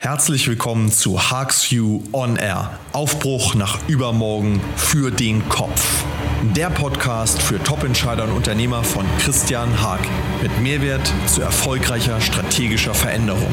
Herzlich willkommen zu Harks View On Air. Aufbruch nach übermorgen für den Kopf. Der Podcast für Top-Entscheider und Unternehmer von Christian Haag mit Mehrwert zu erfolgreicher strategischer Veränderung.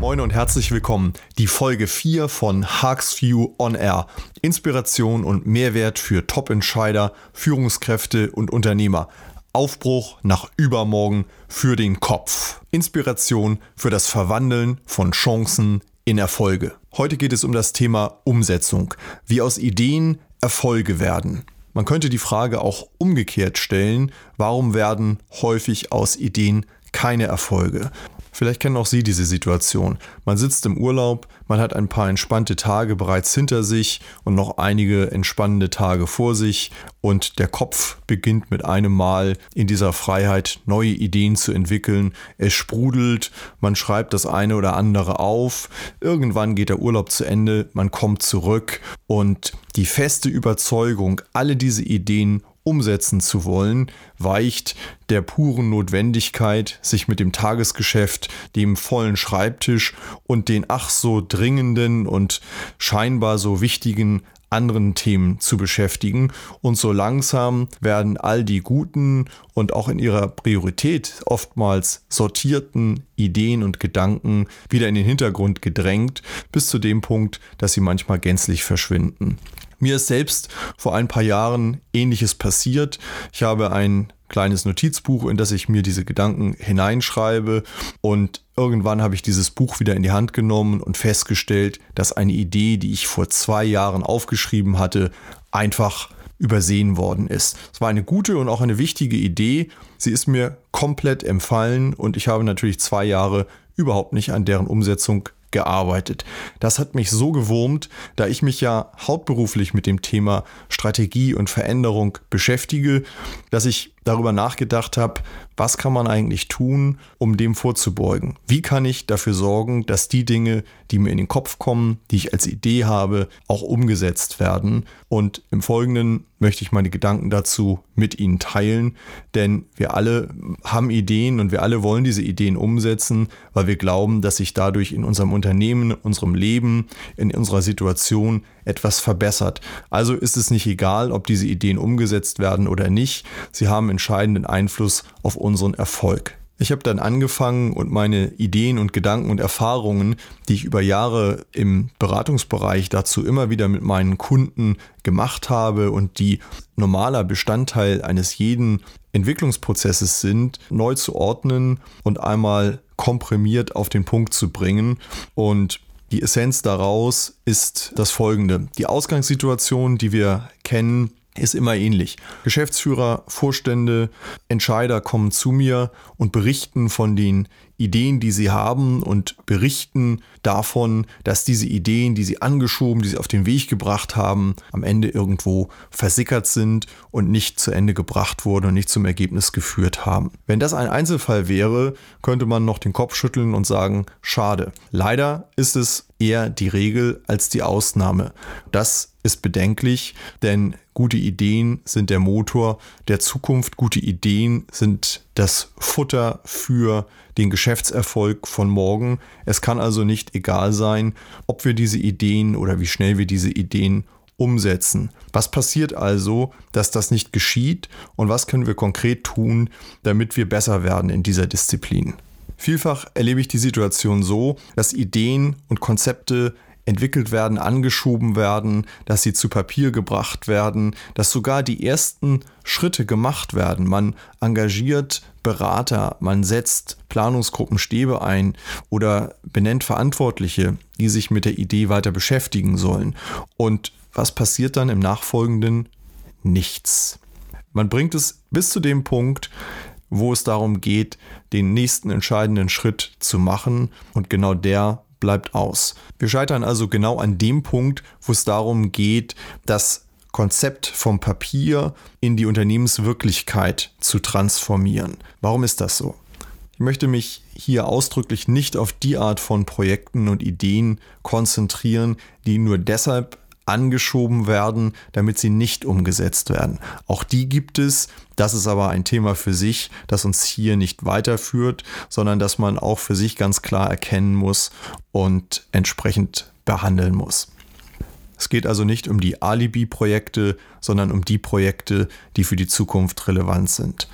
Moin und herzlich willkommen. Die Folge 4 von Harks View On Air. Inspiration und Mehrwert für Top-Entscheider, Führungskräfte und Unternehmer. Aufbruch nach übermorgen für den Kopf. Inspiration für das Verwandeln von Chancen in Erfolge. Heute geht es um das Thema Umsetzung, wie aus Ideen Erfolge werden. Man könnte die Frage auch umgekehrt stellen, warum werden häufig aus Ideen keine Erfolge? Vielleicht kennen auch Sie diese Situation. Man sitzt im Urlaub, man hat ein paar entspannte Tage bereits hinter sich und noch einige entspannende Tage vor sich und der Kopf beginnt mit einem Mal in dieser Freiheit neue Ideen zu entwickeln. Es sprudelt, man schreibt das eine oder andere auf. Irgendwann geht der Urlaub zu Ende, man kommt zurück und die feste Überzeugung, alle diese Ideen umsetzen zu wollen, weicht der puren Notwendigkeit, sich mit dem Tagesgeschäft, dem vollen Schreibtisch und den ach so dringenden und scheinbar so wichtigen anderen Themen zu beschäftigen. Und so langsam werden all die guten und auch in ihrer Priorität oftmals sortierten Ideen und Gedanken wieder in den Hintergrund gedrängt, bis zu dem Punkt, dass sie manchmal gänzlich verschwinden. Mir ist selbst vor ein paar Jahren ähnliches passiert. Ich habe ein kleines Notizbuch, in das ich mir diese Gedanken hineinschreibe und irgendwann habe ich dieses Buch wieder in die Hand genommen und festgestellt, dass eine Idee, die ich vor zwei Jahren aufgeschrieben hatte, einfach übersehen worden ist. Es war eine gute und auch eine wichtige Idee. Sie ist mir komplett empfallen und ich habe natürlich zwei Jahre überhaupt nicht an deren Umsetzung gearbeitet. Das hat mich so gewurmt, da ich mich ja hauptberuflich mit dem Thema Strategie und Veränderung beschäftige, dass ich darüber nachgedacht habe, was kann man eigentlich tun, um dem vorzubeugen? Wie kann ich dafür sorgen, dass die Dinge, die mir in den Kopf kommen, die ich als Idee habe, auch umgesetzt werden? Und im Folgenden möchte ich meine Gedanken dazu mit Ihnen teilen, denn wir alle haben Ideen und wir alle wollen diese Ideen umsetzen, weil wir glauben, dass sich dadurch in unserem Unternehmen, in unserem Leben, in unserer Situation etwas verbessert. Also ist es nicht egal, ob diese Ideen umgesetzt werden oder nicht. Sie haben entscheidenden Einfluss auf unseren Erfolg. Ich habe dann angefangen und meine Ideen und Gedanken und Erfahrungen, die ich über Jahre im Beratungsbereich dazu immer wieder mit meinen Kunden gemacht habe und die normaler Bestandteil eines jeden Entwicklungsprozesses sind, neu zu ordnen und einmal komprimiert auf den Punkt zu bringen. Und die Essenz daraus ist das folgende. Die Ausgangssituation, die wir kennen, ist immer ähnlich. Geschäftsführer, Vorstände, Entscheider kommen zu mir und berichten von den Ideen, die sie haben und berichten davon, dass diese Ideen, die sie angeschoben, die sie auf den Weg gebracht haben, am Ende irgendwo versickert sind und nicht zu Ende gebracht wurden und nicht zum Ergebnis geführt haben. Wenn das ein Einzelfall wäre, könnte man noch den Kopf schütteln und sagen, schade. Leider ist es eher die Regel als die Ausnahme. Das ist bedenklich, denn gute Ideen sind der Motor der Zukunft. Gute Ideen sind das Futter für den Geschäftserfolg von morgen. Es kann also nicht egal sein, ob wir diese Ideen oder wie schnell wir diese Ideen umsetzen. Was passiert also, dass das nicht geschieht und was können wir konkret tun, damit wir besser werden in dieser Disziplin? Vielfach erlebe ich die Situation so, dass Ideen und Konzepte entwickelt werden, angeschoben werden, dass sie zu Papier gebracht werden, dass sogar die ersten Schritte gemacht werden. Man engagiert Berater, man setzt Planungsgruppen Stäbe ein oder benennt Verantwortliche, die sich mit der Idee weiter beschäftigen sollen. Und was passiert dann im Nachfolgenden? Nichts. Man bringt es bis zu dem Punkt, wo es darum geht, den nächsten entscheidenden Schritt zu machen und genau der bleibt aus. Wir scheitern also genau an dem Punkt, wo es darum geht, das Konzept vom Papier in die Unternehmenswirklichkeit zu transformieren. Warum ist das so? Ich möchte mich hier ausdrücklich nicht auf die Art von Projekten und Ideen konzentrieren, die nur deshalb angeschoben werden, damit sie nicht umgesetzt werden. Auch die gibt es. Das ist aber ein Thema für sich, das uns hier nicht weiterführt, sondern dass man auch für sich ganz klar erkennen muss und entsprechend behandeln muss. Es geht also nicht um die Alibi-Projekte, sondern um die Projekte, die für die Zukunft relevant sind.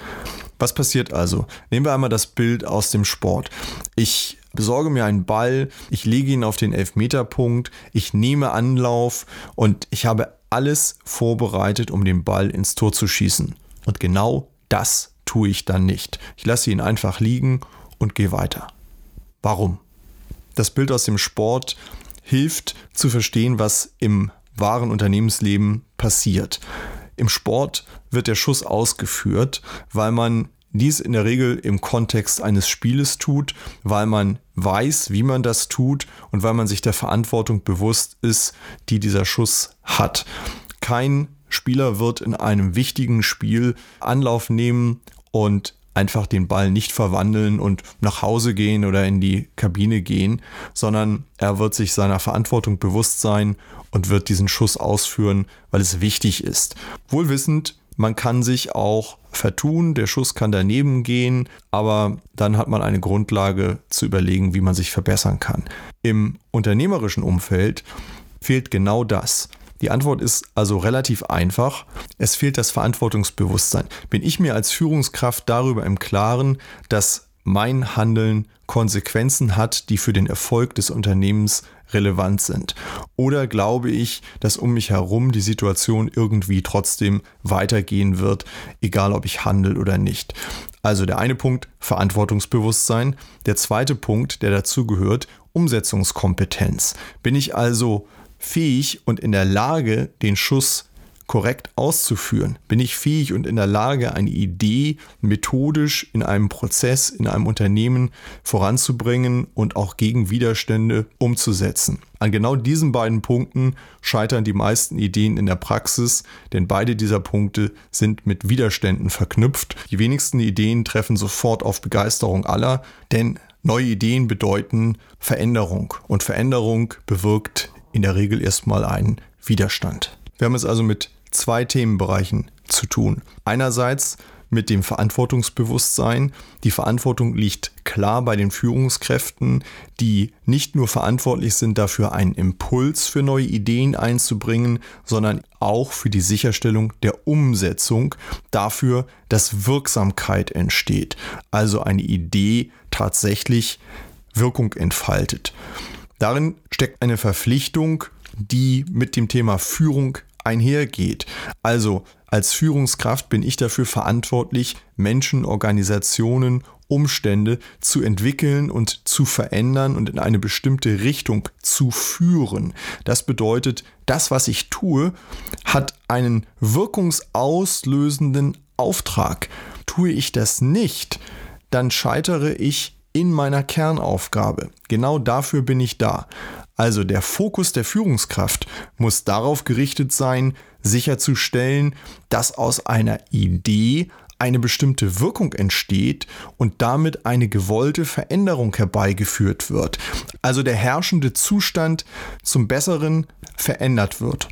Was passiert also? Nehmen wir einmal das Bild aus dem Sport. Ich besorge mir einen Ball, ich lege ihn auf den Elfmeterpunkt, ich nehme Anlauf und ich habe alles vorbereitet, um den Ball ins Tor zu schießen. Und genau das tue ich dann nicht. Ich lasse ihn einfach liegen und gehe weiter. Warum? Das Bild aus dem Sport hilft zu verstehen, was im wahren Unternehmensleben passiert. Im Sport wird der Schuss ausgeführt, weil man dies in der Regel im Kontext eines Spieles tut, weil man weiß, wie man das tut und weil man sich der Verantwortung bewusst ist, die dieser Schuss hat. Kein Spieler wird in einem wichtigen Spiel Anlauf nehmen und einfach den Ball nicht verwandeln und nach Hause gehen oder in die Kabine gehen, sondern er wird sich seiner Verantwortung bewusst sein und wird diesen Schuss ausführen, weil es wichtig ist. Wohlwissend, man kann sich auch vertun, der Schuss kann daneben gehen, aber dann hat man eine Grundlage zu überlegen, wie man sich verbessern kann. Im unternehmerischen Umfeld fehlt genau das. Die Antwort ist also relativ einfach. Es fehlt das Verantwortungsbewusstsein. Bin ich mir als Führungskraft darüber im Klaren, dass mein Handeln Konsequenzen hat, die für den Erfolg des Unternehmens relevant sind? Oder glaube ich, dass um mich herum die Situation irgendwie trotzdem weitergehen wird, egal ob ich handle oder nicht? Also der eine Punkt, Verantwortungsbewusstsein. Der zweite Punkt, der dazu gehört, Umsetzungskompetenz. Bin ich also fähig und in der Lage, den Schuss korrekt auszuführen? Bin ich fähig und in der Lage, eine Idee methodisch in einem Prozess, in einem Unternehmen voranzubringen und auch gegen Widerstände umzusetzen? An genau diesen beiden Punkten scheitern die meisten Ideen in der Praxis, denn beide dieser Punkte sind mit Widerständen verknüpft. Die wenigsten Ideen treffen sofort auf Begeisterung aller, denn neue Ideen bedeuten Veränderung und Veränderung bewirkt in der Regel erstmal einen Widerstand. Wir haben es also mit zwei Themenbereichen zu tun. Einerseits mit dem Verantwortungsbewusstsein. Die Verantwortung liegt klar bei den Führungskräften, die nicht nur verantwortlich sind dafür, einen Impuls für neue Ideen einzubringen, sondern auch für die Sicherstellung der Umsetzung, dafür, dass Wirksamkeit entsteht. Also eine Idee tatsächlich Wirkung entfaltet. Darin steckt eine Verpflichtung, die mit dem Thema Führung einhergeht. Also als Führungskraft bin ich dafür verantwortlich, Menschen, Organisationen, Umstände zu entwickeln und zu verändern und in eine bestimmte Richtung zu führen. Das bedeutet, das, was ich tue, hat einen wirkungsauslösenden Auftrag. Tue ich das nicht, dann scheitere ich in meiner Kernaufgabe. Genau dafür bin ich da. Also der Fokus der Führungskraft muss darauf gerichtet sein, sicherzustellen, dass aus einer Idee eine bestimmte Wirkung entsteht und damit eine gewollte Veränderung herbeigeführt wird. Also der herrschende Zustand zum Besseren verändert wird.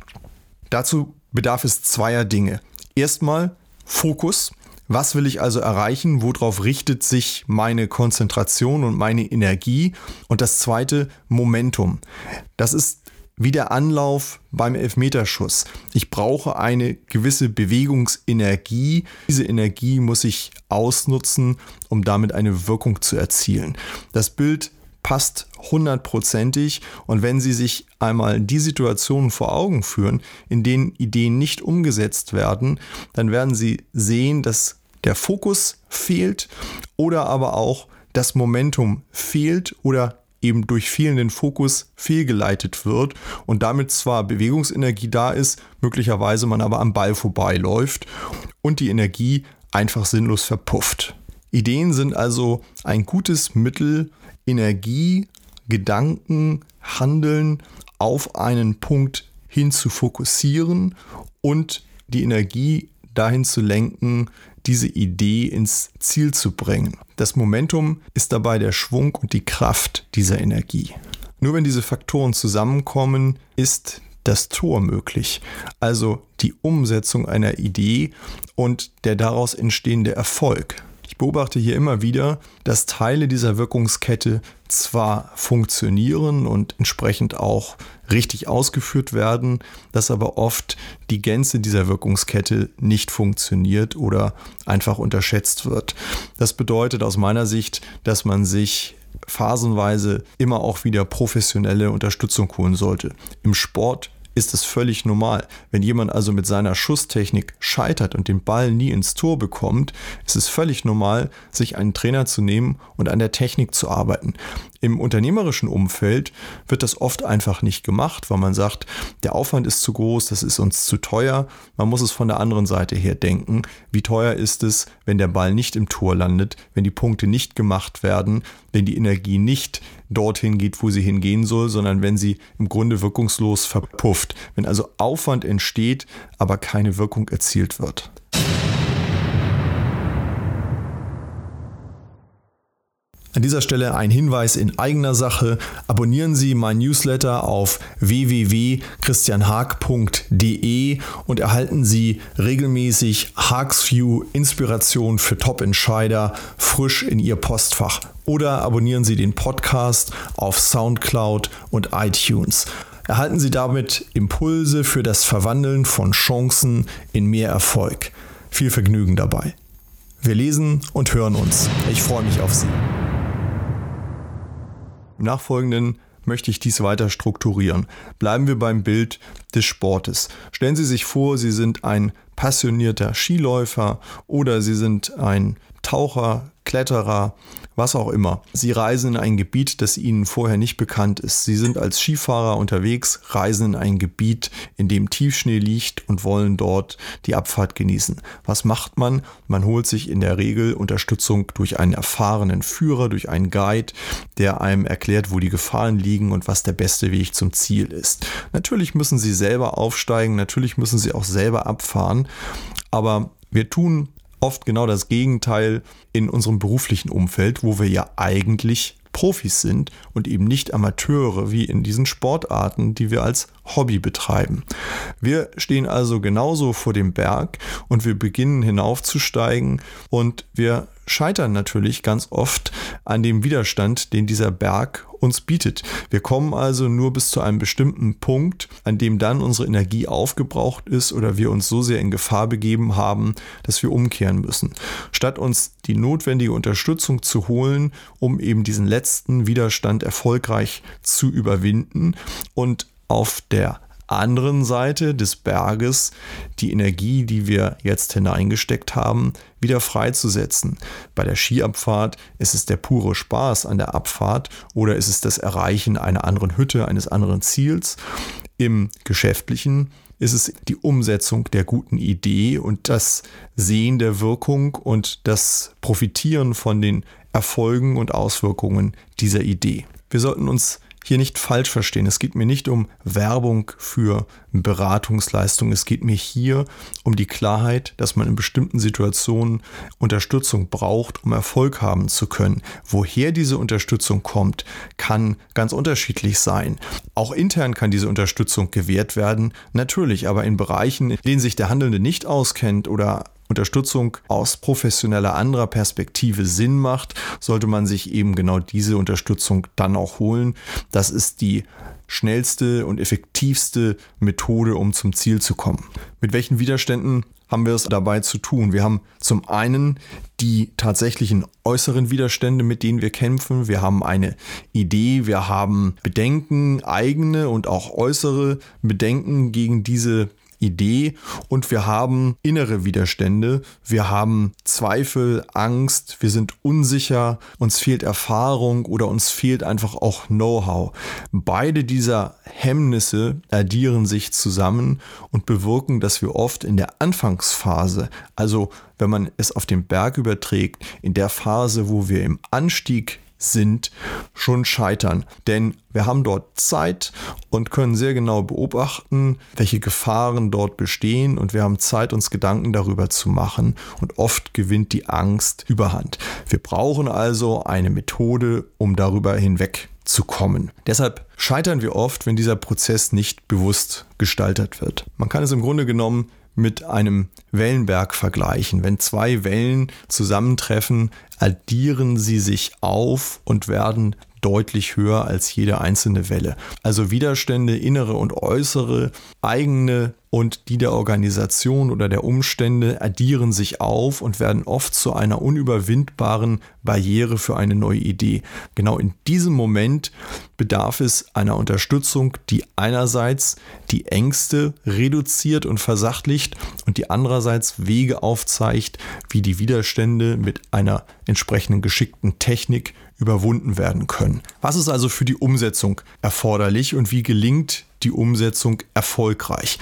Dazu bedarf es zweier Dinge. Erstmal Fokus. Was will ich also erreichen? Worauf richtet sich meine Konzentration und meine Energie? Und das zweite, Momentum. Das ist wie der Anlauf beim Elfmeterschuss. Ich brauche eine gewisse Bewegungsenergie. Diese Energie muss ich ausnutzen, um damit eine Wirkung zu erzielen. Das Bild passt hundertprozentig und wenn Sie sich einmal die Situationen vor Augen führen, in denen Ideen nicht umgesetzt werden, dann werden Sie sehen, dass der Fokus fehlt oder aber auch das Momentum fehlt oder eben durch fehlenden Fokus fehlgeleitet wird und damit zwar Bewegungsenergie da ist, möglicherweise man aber am Ball vorbeiläuft und die Energie einfach sinnlos verpufft. Ideen sind also ein gutes Mittel, Energie, Gedanken, Handeln auf einen Punkt hin zu fokussieren und die Energie dahin zu lenken, diese Idee ins Ziel zu bringen. Das Momentum ist dabei der Schwung und die Kraft dieser Energie. Nur wenn diese Faktoren zusammenkommen, ist das Tor möglich. Also die Umsetzung einer Idee und der daraus entstehende Erfolg. Ich beobachte hier immer wieder, dass Teile dieser Wirkungskette zwar funktionieren und entsprechend auch richtig ausgeführt werden, dass aber oft die Gänze dieser Wirkungskette nicht funktioniert oder einfach unterschätzt wird. Das bedeutet aus meiner Sicht, dass man sich phasenweise immer auch wieder professionelle Unterstützung holen sollte. Im Sport ist es völlig normal. Wenn jemand also mit seiner Schusstechnik scheitert und den Ball nie ins Tor bekommt, ist es völlig normal, sich einen Trainer zu nehmen und an der Technik zu arbeiten. Im unternehmerischen Umfeld wird das oft einfach nicht gemacht, weil man sagt, der Aufwand ist zu groß, das ist uns zu teuer. Man muss es von der anderen Seite her denken. Wie teuer ist es, wenn der Ball nicht im Tor landet, wenn die Punkte nicht gemacht werden, wenn die Energie nicht dorthin geht, wo sie hingehen soll, sondern wenn sie im Grunde wirkungslos verpufft. Wenn also Aufwand entsteht, aber keine Wirkung erzielt wird. An dieser Stelle ein Hinweis in eigener Sache. Abonnieren Sie mein Newsletter auf www.christianhaag.de und erhalten Sie regelmäßig Haagsview Inspiration für Top-Entscheider frisch in Ihr Postfach. Oder abonnieren Sie den Podcast auf SoundCloud und iTunes. Erhalten Sie damit Impulse für das Verwandeln von Chancen in mehr Erfolg. Viel Vergnügen dabei. Wir lesen und hören uns. Ich freue mich auf Sie. Im Nachfolgenden möchte ich dies weiter strukturieren. Bleiben wir beim Bild des Sportes. Stellen Sie sich vor, Sie sind ein passionierter Skiläufer oder Sie sind ein Taucher, Kletterer, was auch immer. Sie reisen in ein Gebiet, das ihnen vorher nicht bekannt ist. Sie sind als Skifahrer unterwegs, reisen in ein Gebiet, in dem Tiefschnee liegt und wollen dort die Abfahrt genießen. Was macht man? Man holt sich in der Regel Unterstützung durch einen erfahrenen Führer, durch einen Guide, der einem erklärt, wo die Gefahren liegen und was der beste Weg zum Ziel ist. Natürlich müssen sie selber aufsteigen, natürlich müssen sie auch selber abfahren, aber wir tun oft genau das Gegenteil in unserem beruflichen Umfeld, wo wir ja eigentlich Profis sind und eben nicht Amateure wie in diesen Sportarten, die wir als Hobby betreiben. Wir stehen also genauso vor dem Berg und wir beginnen hinaufzusteigen und wir scheitern natürlich ganz oft an dem Widerstand, den dieser Berg uns bietet. Wir kommen also nur bis zu einem bestimmten Punkt, an dem dann unsere Energie aufgebraucht ist oder wir uns so sehr in Gefahr begeben haben, dass wir umkehren müssen. Statt uns die notwendige Unterstützung zu holen, um eben diesen letzten Widerstand erfolgreich zu überwinden und auf der anderen Seite des Berges die Energie, die wir jetzt hineingesteckt haben, wieder freizusetzen. Bei der Skiabfahrt ist es der pure Spaß an der Abfahrt oder ist es das Erreichen einer anderen Hütte, eines anderen Ziels. Im Geschäftlichen ist es die Umsetzung der guten Idee und das Sehen der Wirkung und das Profitieren von den Erfolgen und Auswirkungen dieser Idee. Wir sollten uns hier nicht falsch verstehen. Es geht mir nicht um Werbung für Beratungsleistung. Es geht mir hier um die Klarheit, dass man in bestimmten Situationen Unterstützung braucht, um Erfolg haben zu können. Woher diese Unterstützung kommt, kann ganz unterschiedlich sein. Auch intern kann diese Unterstützung gewährt werden, natürlich, aber in Bereichen, in denen sich der Handelnde nicht auskennt oder Unterstützung aus professioneller anderer Perspektive Sinn macht, sollte man sich eben genau diese Unterstützung dann auch holen. Das ist die schnellste und effektivste Methode, um zum Ziel zu kommen. Mit welchen Widerständen haben wir es dabei zu tun? Wir haben zum einen die tatsächlichen äußeren Widerstände, mit denen wir kämpfen. Wir haben eine Idee, wir haben Bedenken, eigene und auch äußere Bedenken gegen diese Idee und wir haben innere Widerstände, wir haben Zweifel, Angst, wir sind unsicher, uns fehlt Erfahrung oder uns fehlt einfach auch Know-how. Beide dieser Hemmnisse addieren sich zusammen und bewirken, dass wir oft in der Anfangsphase, also wenn man es auf den Berg überträgt, in der Phase, wo wir im Anstieg sind, schon scheitern. Denn wir haben dort Zeit und können sehr genau beobachten, welche Gefahren dort bestehen und wir haben Zeit, uns Gedanken darüber zu machen und oft gewinnt die Angst überhand. Wir brauchen also eine Methode, um darüber hinweg zu kommen. Deshalb scheitern wir oft, wenn dieser Prozess nicht bewusst gestaltet wird. Man kann es im Grunde genommen mit einem Wellenberg vergleichen. Wenn zwei Wellen zusammentreffen, addieren sie sich auf und werden deutlich höher als jede einzelne Welle. Also Widerstände, innere und äußere, eigene und die der Organisation oder der Umstände addieren sich auf und werden oft zu einer unüberwindbaren Barriere für eine neue Idee. Genau in diesem Moment bedarf es einer Unterstützung, die einerseits die Ängste reduziert und versachtlicht und die andererseits Wege aufzeigt, wie die Widerstände mit einer entsprechenden geschickten Technik überwunden werden können. Was ist also für die Umsetzung erforderlich und wie gelingt die Umsetzung erfolgreich?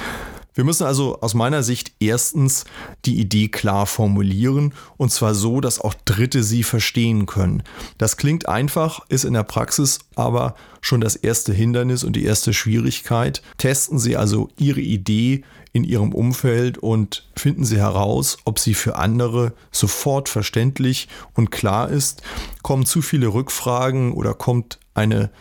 Wir müssen also aus meiner Sicht erstens die Idee klar formulieren und zwar so, dass auch Dritte sie verstehen können. Das klingt einfach, ist in der Praxis aber schon das erste Hindernis und die erste Schwierigkeit. Testen Sie also Ihre Idee in Ihrem Umfeld und finden Sie heraus, ob sie für andere sofort verständlich und klar ist. Kommen zu viele Rückfragen oder kommt eine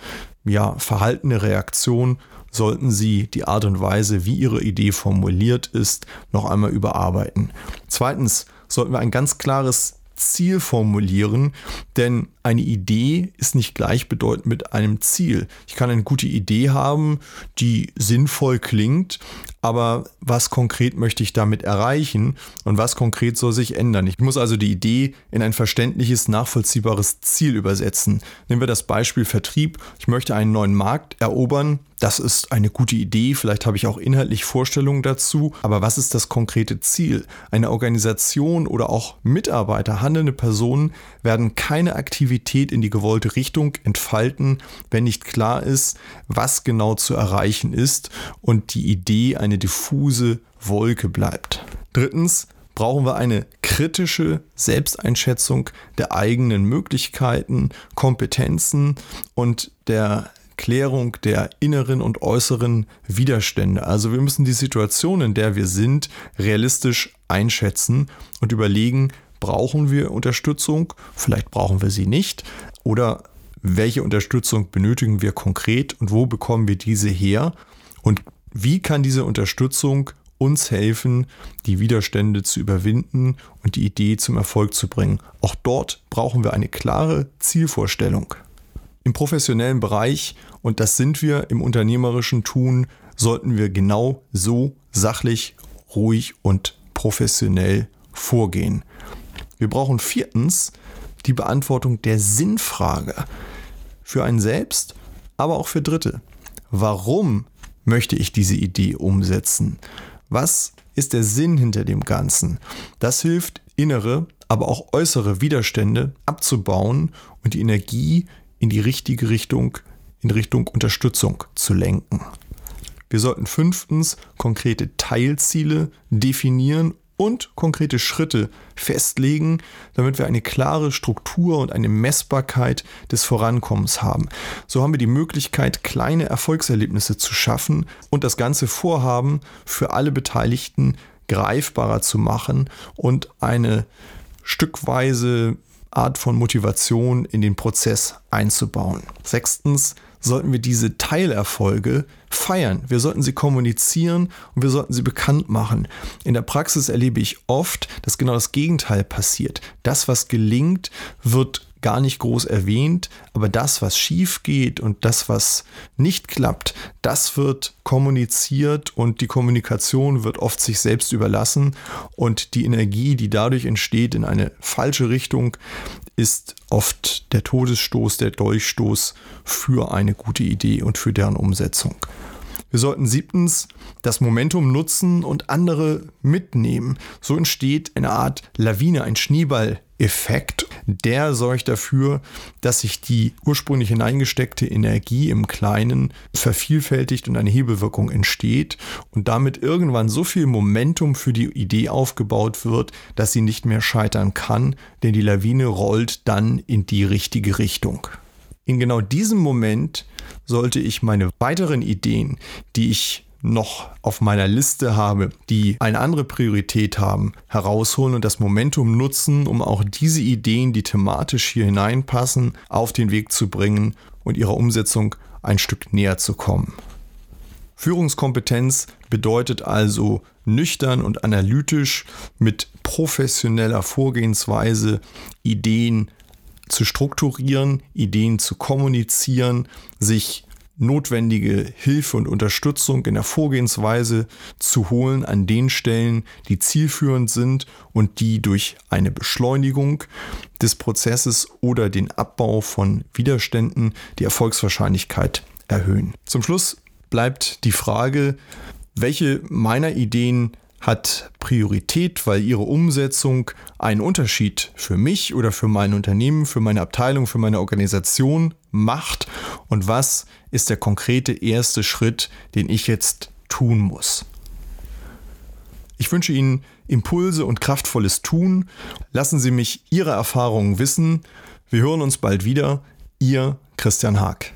ja, verhaltene Reaktion, sollten Sie die Art und Weise, wie Ihre Idee formuliert ist, noch einmal überarbeiten. Zweitens sollten wir ein ganz klares Ziel formulieren, denn eine Idee ist nicht gleichbedeutend mit einem Ziel. Ich kann eine gute Idee haben, die sinnvoll klingt, aber was konkret möchte ich damit erreichen und was konkret soll sich ändern? Ich muss also die Idee in ein verständliches, nachvollziehbares Ziel übersetzen. Nehmen wir das Beispiel Vertrieb. Ich möchte einen neuen Markt erobern. Das ist eine gute Idee, vielleicht habe ich auch inhaltlich Vorstellungen dazu, aber was ist das konkrete Ziel? Eine Organisation oder auch Mitarbeiter, handelnde Personen werden keine Aktivität in die gewollte Richtung entfalten, wenn nicht klar ist, was genau zu erreichen ist und die Idee eine diffuse Wolke bleibt. Drittens brauchen wir eine kritische Selbsteinschätzung der eigenen Möglichkeiten, Kompetenzen und der Klärung der inneren und äußeren Widerstände. Also wir müssen die Situation, in der wir sind, realistisch einschätzen und überlegen, brauchen wir Unterstützung, vielleicht brauchen wir sie nicht oder welche Unterstützung benötigen wir konkret und wo bekommen wir diese her und wie kann diese Unterstützung uns helfen, die Widerstände zu überwinden und die Idee zum Erfolg zu bringen. Auch dort brauchen wir eine klare Zielvorstellung. Im professionellen Bereich, und das sind wir im unternehmerischen Tun, sollten wir genau so sachlich, ruhig und professionell vorgehen. Wir brauchen viertens die Beantwortung der Sinnfrage für einen selbst, aber auch für Dritte. Warum möchte ich diese Idee umsetzen? Was ist der Sinn hinter dem Ganzen? Das hilft, innere, aber auch äußere Widerstände abzubauen und die Energie in die richtige Richtung, in Richtung Unterstützung zu lenken. Wir sollten fünftens konkrete Teilziele definieren und konkrete Schritte festlegen, damit wir eine klare Struktur und eine Messbarkeit des Vorankommens haben. So haben wir die Möglichkeit, kleine Erfolgserlebnisse zu schaffen und das ganze Vorhaben für alle Beteiligten greifbarer zu machen und eine stückweise Art von Motivation in den Prozess einzubauen. Sechstens, sollten wir diese Teilerfolge feiern. Wir sollten sie kommunizieren und wir sollten sie bekannt machen. In der Praxis erlebe ich oft, dass genau das Gegenteil passiert. Das, was gelingt, wird gar nicht groß erwähnt, aber das, was schief geht und das, was nicht klappt, das wird kommuniziert und die Kommunikation wird oft sich selbst überlassen und die Energie, die dadurch entsteht in eine falsche Richtung, ist oft der Todesstoß, der Dolchstoß für eine gute Idee und für deren Umsetzung. Wir sollten siebtens das Momentum nutzen und andere mitnehmen. So entsteht eine Art Lawine, ein Schneeball-Effekt. Der sorgt dafür, dass sich die ursprünglich hineingesteckte Energie im Kleinen vervielfältigt und eine Hebelwirkung entsteht und damit irgendwann so viel Momentum für die Idee aufgebaut wird, dass sie nicht mehr scheitern kann, denn die Lawine rollt dann in die richtige Richtung. In genau diesem Moment sollte ich meine weiteren Ideen, die ich noch auf meiner Liste habe, die eine andere Priorität haben, herausholen und das Momentum nutzen, um auch diese Ideen, die thematisch hier hineinpassen, auf den Weg zu bringen und ihrer Umsetzung ein Stück näher zu kommen. Führungskompetenz bedeutet also nüchtern und analytisch mit professioneller Vorgehensweise Ideen zu strukturieren, Ideen zu kommunizieren, sich notwendige Hilfe und Unterstützung in der Vorgehensweise zu holen an den Stellen, die zielführend sind und die durch eine Beschleunigung des Prozesses oder den Abbau von Widerständen die Erfolgswahrscheinlichkeit erhöhen. Zum Schluss bleibt die Frage, welche meiner Ideen hat Priorität, weil ihre Umsetzung einen Unterschied für mich oder für mein Unternehmen, für meine Abteilung, für meine Organisation macht und was ist der konkrete erste Schritt, den ich jetzt tun muss. Ich wünsche Ihnen Impulse und kraftvolles Tun. Lassen Sie mich Ihre Erfahrungen wissen. Wir hören uns bald wieder. Ihr Christian Haag.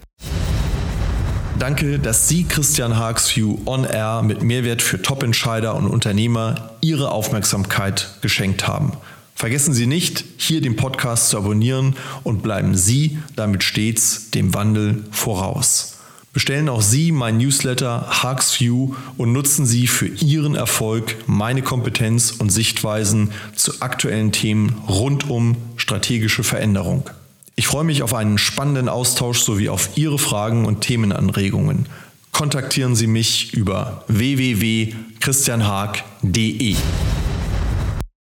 Danke, dass Sie Christian Haags View On Air mit Mehrwert für Top-Entscheider und Unternehmer Ihre Aufmerksamkeit geschenkt haben. Vergessen Sie nicht, hier den Podcast zu abonnieren und bleiben Sie damit stets dem Wandel voraus. Bestellen auch Sie mein Newsletter Haags View und nutzen Sie für Ihren Erfolg meine Kompetenz und Sichtweisen zu aktuellen Themen rund um strategische Veränderung. Ich freue mich auf einen spannenden Austausch sowie auf Ihre Fragen und Themenanregungen. Kontaktieren Sie mich über www.christianhaag.de.